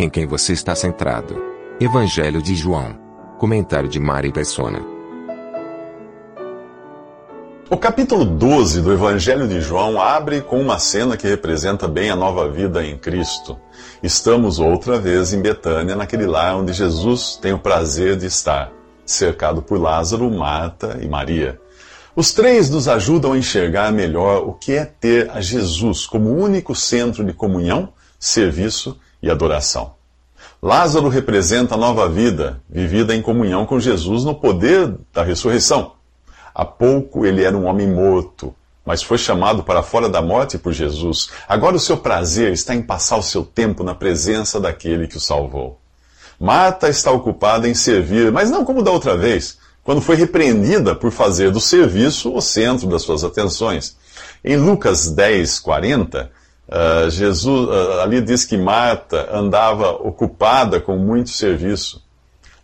Em quem você está centrado? Evangelho de João. Comentário de Mari Persona. O capítulo 12 do Evangelho de João abre com uma cena que representa bem a nova vida em Cristo. Estamos outra vez em Betânia, naquele lar onde Jesus tem o prazer de estar, cercado por Lázaro, Marta e Maria. Os três nos ajudam a enxergar melhor o que é ter a Jesus como único centro de comunhão, serviço e adoração. Lázaro representa a nova vida, vivida em comunhão com Jesus no poder da ressurreição. Há pouco ele era um homem morto, mas foi chamado para fora da morte por Jesus. Agora o seu prazer está em passar o seu tempo na presença daquele que o salvou. Marta está ocupada em servir, mas não como da outra vez, quando foi repreendida por fazer do serviço o centro das suas atenções. Em Lucas 10, 40, uh, Jesus, uh, ali diz que Marta andava ocupada com muito serviço.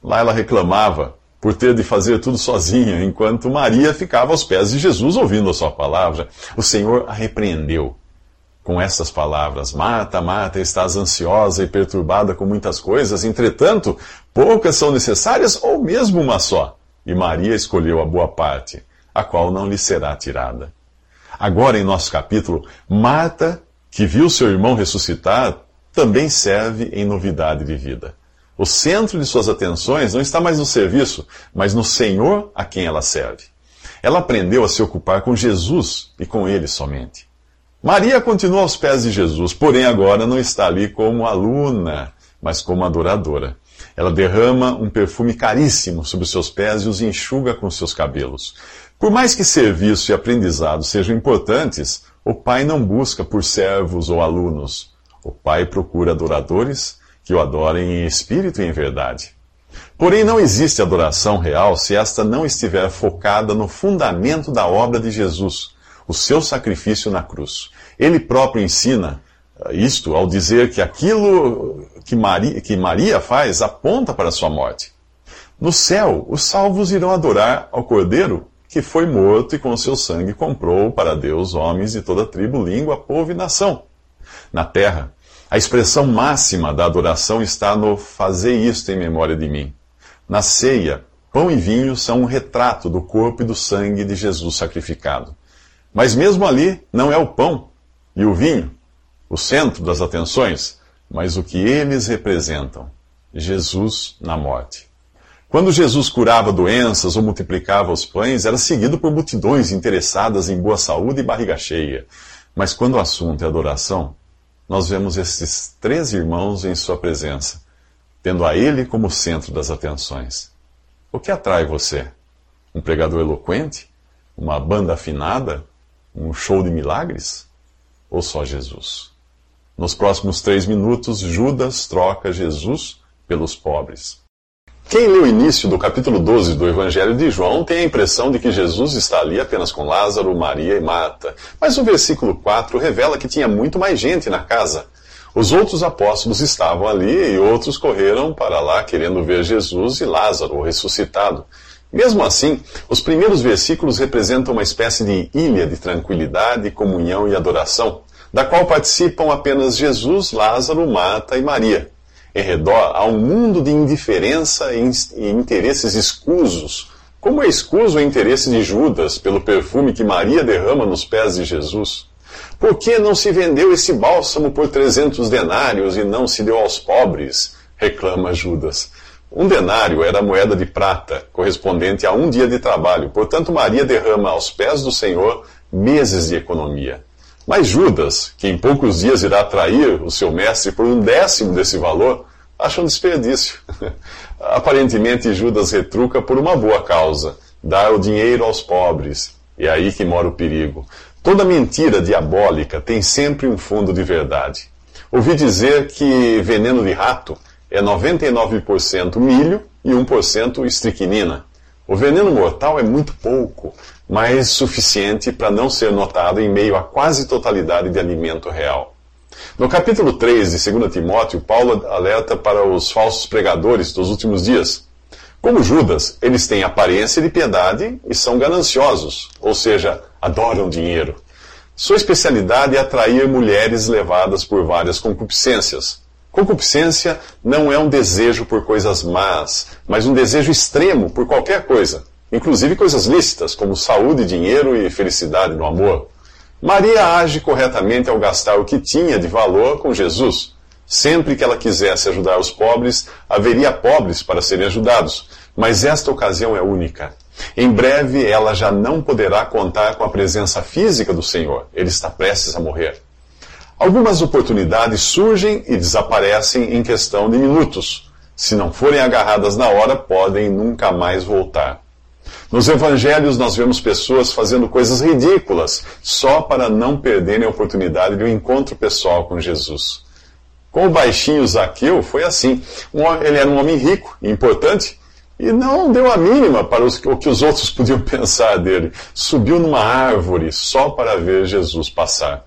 Lá ela reclamava por ter de fazer tudo sozinha, enquanto Maria ficava aos pés de Jesus ouvindo a sua palavra. O Senhor a repreendeu com essas palavras: Marta, Marta, estás ansiosa e perturbada com muitas coisas, entretanto, poucas são necessárias ou mesmo uma só. E Maria escolheu a boa parte, a qual não lhe será tirada. Agora, em nosso capítulo, Marta, que viu seu irmão ressuscitar, também serve em novidade de vida. O centro de suas atenções não está mais no serviço, mas no Senhor a quem ela serve. Ela aprendeu a se ocupar com Jesus e com ele somente. Maria continua aos pés de Jesus, porém agora não está ali como aluna, mas como adoradora. Ela derrama um perfume caríssimo sobre os seus pés e os enxuga com seus cabelos. Por mais que serviço e aprendizado sejam importantes, o Pai não busca por servos ou alunos. O Pai procura adoradores que o adorem em espírito e em verdade. Porém, não existe adoração real se esta não estiver focada no fundamento da obra de Jesus, o seu sacrifício na cruz. Ele próprio ensina eh, isto ao dizer que aquilo que Maria, que Maria faz aponta para a sua morte. No céu, os salvos irão adorar ao Cordeiro que foi morto e com seu sangue comprou para Deus homens de toda tribo, língua, povo e nação. Na terra, a expressão máxima da adoração está no fazer isto em memória de mim. Na ceia, pão e vinho são um retrato do corpo e do sangue de Jesus sacrificado. Mas mesmo ali, não é o pão e o vinho o centro das atenções, mas o que eles representam: Jesus na morte. Quando Jesus curava doenças ou multiplicava os pães, era seguido por multidões interessadas em boa saúde e barriga cheia. Mas quando o assunto é adoração, nós vemos esses três irmãos em sua presença, tendo a ele como centro das atenções. O que atrai você? Um pregador eloquente? Uma banda afinada? Um show de milagres? Ou só Jesus? Nos próximos três minutos, Judas troca Jesus pelos pobres. Quem lê o início do capítulo 12 do Evangelho de João tem a impressão de que Jesus está ali apenas com Lázaro, Maria e Marta. Mas o versículo 4 revela que tinha muito mais gente na casa. Os outros apóstolos estavam ali e outros correram para lá querendo ver Jesus e Lázaro, o ressuscitado. Mesmo assim, os primeiros versículos representam uma espécie de ilha de tranquilidade, comunhão e adoração, da qual participam apenas Jesus, Lázaro, Marta e Maria. Em redor há um mundo de indiferença e interesses escusos. Como é escuso o interesse de Judas pelo perfume que Maria derrama nos pés de Jesus? Por que não se vendeu esse bálsamo por trezentos denários e não se deu aos pobres? reclama Judas. Um denário era a moeda de prata, correspondente a um dia de trabalho. Portanto, Maria derrama aos pés do Senhor meses de economia. Mas Judas, que em poucos dias irá trair o seu mestre por um décimo desse valor, acha um desperdício. Aparentemente, Judas retruca por uma boa causa, dar o dinheiro aos pobres. E é aí que mora o perigo. Toda mentira diabólica tem sempre um fundo de verdade. Ouvi dizer que veneno de rato é 99% milho e 1% estricnina. O veneno mortal é muito pouco, mas suficiente para não ser notado em meio à quase totalidade de alimento real. No capítulo 3 de 2 Timóteo, Paulo alerta para os falsos pregadores dos últimos dias. Como Judas, eles têm aparência de piedade e são gananciosos, ou seja, adoram dinheiro. Sua especialidade é atrair mulheres levadas por várias concupiscências. Concupiscência não é um desejo por coisas más, mas um desejo extremo por qualquer coisa, inclusive coisas lícitas, como saúde, dinheiro e felicidade no amor. Maria age corretamente ao gastar o que tinha de valor com Jesus. Sempre que ela quisesse ajudar os pobres, haveria pobres para serem ajudados, mas esta ocasião é única. Em breve ela já não poderá contar com a presença física do Senhor. Ele está prestes a morrer. Algumas oportunidades surgem e desaparecem em questão de minutos. Se não forem agarradas na hora, podem nunca mais voltar. Nos evangelhos, nós vemos pessoas fazendo coisas ridículas só para não perderem a oportunidade de um encontro pessoal com Jesus. Com o baixinho Zaqueu, foi assim. Ele era um homem rico e importante e não deu a mínima para o que os outros podiam pensar dele. Subiu numa árvore só para ver Jesus passar.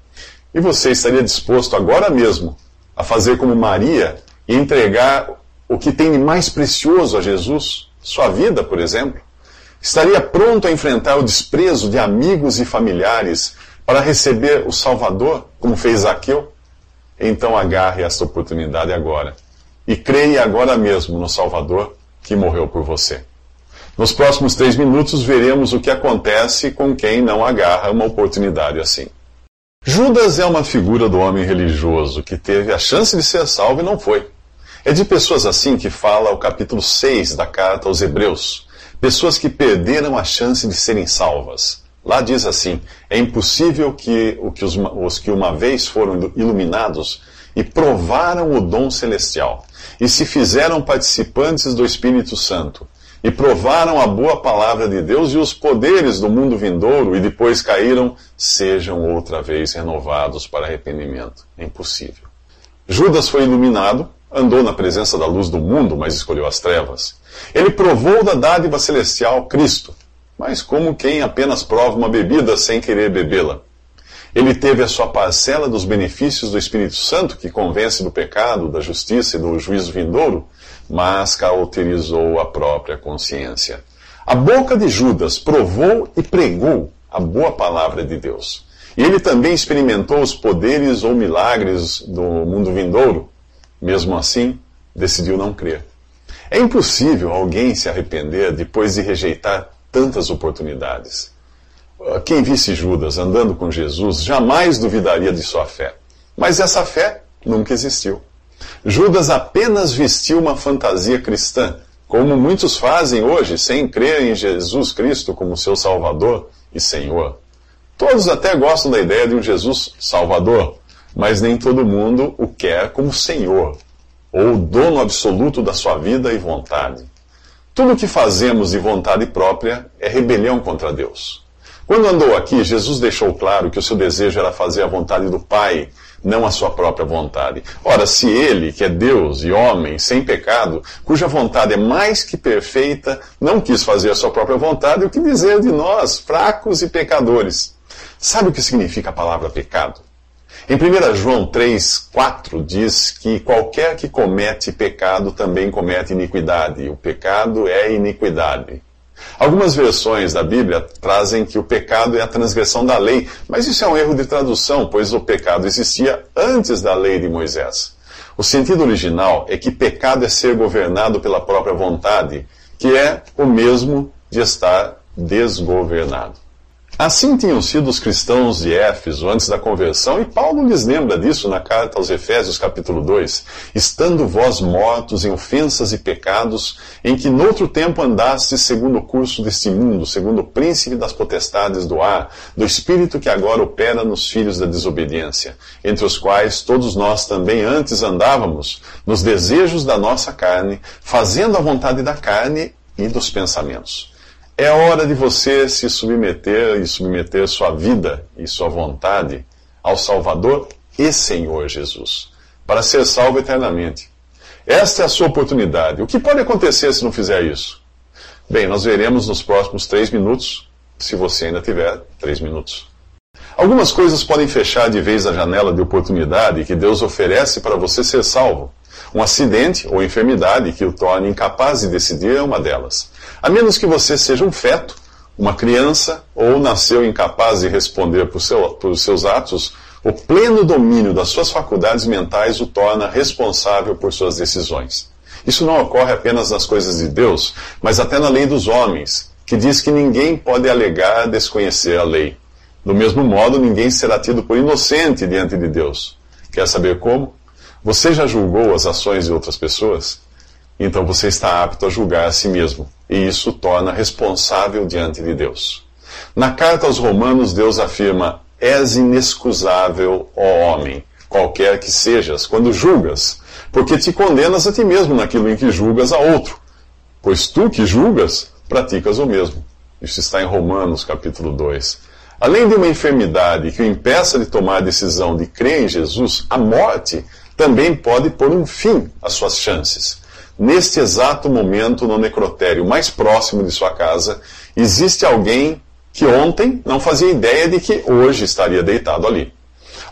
E você estaria disposto agora mesmo a fazer como Maria e entregar o que tem de mais precioso a Jesus? Sua vida, por exemplo? Estaria pronto a enfrentar o desprezo de amigos e familiares para receber o Salvador, como fez Zaqueu? Então agarre esta oportunidade agora. E creia agora mesmo no Salvador que morreu por você. Nos próximos três minutos veremos o que acontece com quem não agarra uma oportunidade assim. Judas é uma figura do homem religioso que teve a chance de ser salvo e não foi. É de pessoas assim que fala o capítulo 6 da carta aos Hebreus. Pessoas que perderam a chance de serem salvas. Lá diz assim: é impossível que, que os, os que uma vez foram iluminados e provaram o dom celestial, e se fizeram participantes do Espírito Santo, e provaram a boa palavra de Deus e os poderes do mundo vindouro, e depois caíram, sejam outra vez renovados para arrependimento. É impossível. Judas foi iluminado, andou na presença da luz do mundo, mas escolheu as trevas. Ele provou da dádiva celestial Cristo, mas como quem apenas prova uma bebida sem querer bebê-la. Ele teve a sua parcela dos benefícios do Espírito Santo, que convence do pecado, da justiça e do juízo vindouro, mas cauterizou a própria consciência. A boca de Judas provou e pregou a boa palavra de Deus. E ele também experimentou os poderes ou milagres do mundo vindouro. Mesmo assim, decidiu não crer. É impossível alguém se arrepender depois de rejeitar tantas oportunidades. Quem visse Judas andando com Jesus jamais duvidaria de sua fé. Mas essa fé nunca existiu. Judas apenas vestiu uma fantasia cristã, como muitos fazem hoje, sem crer em Jesus Cristo como seu Salvador e Senhor. Todos até gostam da ideia de um Jesus Salvador, mas nem todo mundo o quer como Senhor, ou dono absoluto da sua vida e vontade. Tudo o que fazemos de vontade própria é rebelião contra Deus. Quando andou aqui, Jesus deixou claro que o seu desejo era fazer a vontade do Pai, não a sua própria vontade. Ora, se ele, que é Deus e homem, sem pecado, cuja vontade é mais que perfeita, não quis fazer a sua própria vontade, o que dizer de nós, fracos e pecadores? Sabe o que significa a palavra pecado? Em 1 João 3, 4 diz que qualquer que comete pecado também comete iniquidade. O pecado é iniquidade. Algumas versões da Bíblia trazem que o pecado é a transgressão da lei, mas isso é um erro de tradução, pois o pecado existia antes da lei de Moisés. O sentido original é que pecado é ser governado pela própria vontade, que é o mesmo de estar desgovernado. Assim tinham sido os cristãos de Éfeso antes da conversão, e Paulo lhes lembra disso na carta aos Efésios, capítulo 2: Estando vós mortos em ofensas e pecados, em que noutro tempo andastes segundo o curso deste mundo, segundo o príncipe das potestades do ar, do espírito que agora opera nos filhos da desobediência, entre os quais todos nós também antes andávamos, nos desejos da nossa carne, fazendo a vontade da carne e dos pensamentos É hora de você se submeter e submeter sua vida e sua vontade ao Salvador e Senhor Jesus, para ser salvo eternamente. Esta é a sua oportunidade. O que pode acontecer se não fizer isso? Bem, nós veremos nos próximos três minutos, se você ainda tiver três minutos. Algumas coisas podem fechar de vez a janela de oportunidade que Deus oferece para você ser salvo. Um acidente ou enfermidade que o torne incapaz de decidir é uma delas. A menos que você seja um feto, uma criança, ou nasceu incapaz de responder por, seu, por seus atos, o pleno domínio das suas faculdades mentais o torna responsável por suas decisões. Isso não ocorre apenas nas coisas de Deus, mas até na lei dos homens, que diz que ninguém pode alegar desconhecer a lei. Do mesmo modo, ninguém será tido por inocente diante de Deus. Quer saber como? Você já julgou as ações de outras pessoas? Então você está apto a julgar a si mesmo, e isso torna responsável diante de Deus. Na carta aos Romanos, Deus afirma: És inexcusável, ó homem, qualquer que sejas, quando julgas, porque te condenas a ti mesmo naquilo em que julgas a outro. Pois tu que julgas, praticas o mesmo. Isso está em Romanos, capítulo 2. Além de uma enfermidade que o impeça de tomar a decisão de crer em Jesus, a morte também pode pôr um fim às suas chances. Neste exato momento, no necrotério mais próximo de sua casa, existe alguém que ontem não fazia ideia de que hoje estaria deitado ali.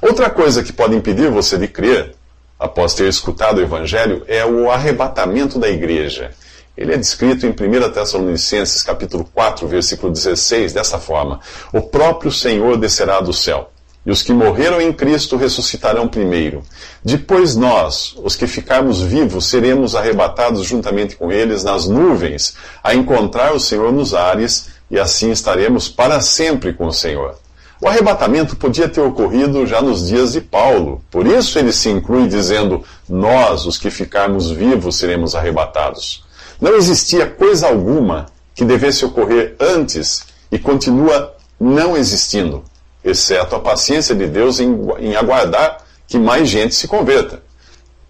Outra coisa que pode impedir você de crer, após ter escutado o Evangelho, é o arrebatamento da igreja. Ele é descrito em 1 Tessalonicenses capítulo 4, versículo 16, dessa forma: O próprio Senhor descerá do céu e os que morreram em Cristo ressuscitarão primeiro. Depois nós, os que ficarmos vivos, seremos arrebatados juntamente com eles nas nuvens, a encontrar o Senhor nos ares, e assim estaremos para sempre com o Senhor. O arrebatamento podia ter ocorrido já nos dias de Paulo, por isso ele se inclui dizendo: Nós, os que ficarmos vivos, seremos arrebatados. Não existia coisa alguma que devesse ocorrer antes e continua não existindo exceto a paciência de Deus em, em aguardar que mais gente se converta.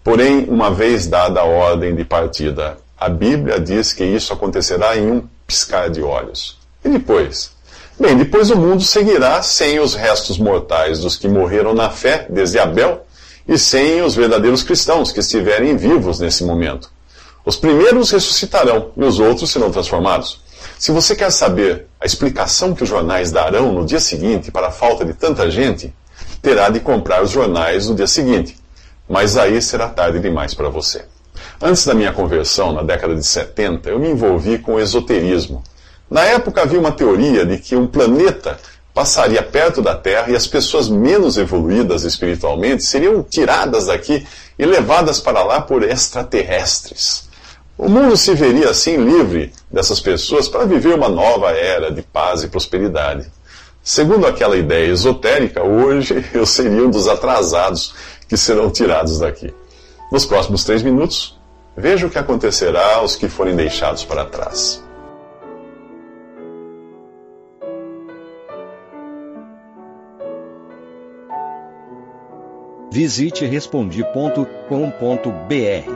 Porém, uma vez dada a ordem de partida, a Bíblia diz que isso acontecerá em um piscar de olhos. E depois? Bem, depois o mundo seguirá sem os restos mortais dos que morreram na fé desde Abel e sem os verdadeiros cristãos que estiverem vivos nesse momento. Os primeiros ressuscitarão e os outros serão transformados. Se você quer saber a explicação que os jornais darão no dia seguinte para a falta de tanta gente, terá de comprar os jornais no dia seguinte. Mas aí será tarde demais para você. Antes da minha conversão, na década de 70, eu me envolvi com o esoterismo. Na época havia uma teoria de que um planeta passaria perto da Terra e as pessoas menos evoluídas espiritualmente seriam tiradas daqui e levadas para lá por extraterrestres. O mundo se veria assim livre dessas pessoas para viver uma nova era de paz e prosperidade. Segundo aquela ideia esotérica, hoje eu seria um dos atrasados que serão tirados daqui. Nos próximos três minutos, veja o que acontecerá aos que forem deixados para trás. Visite respondi.com.br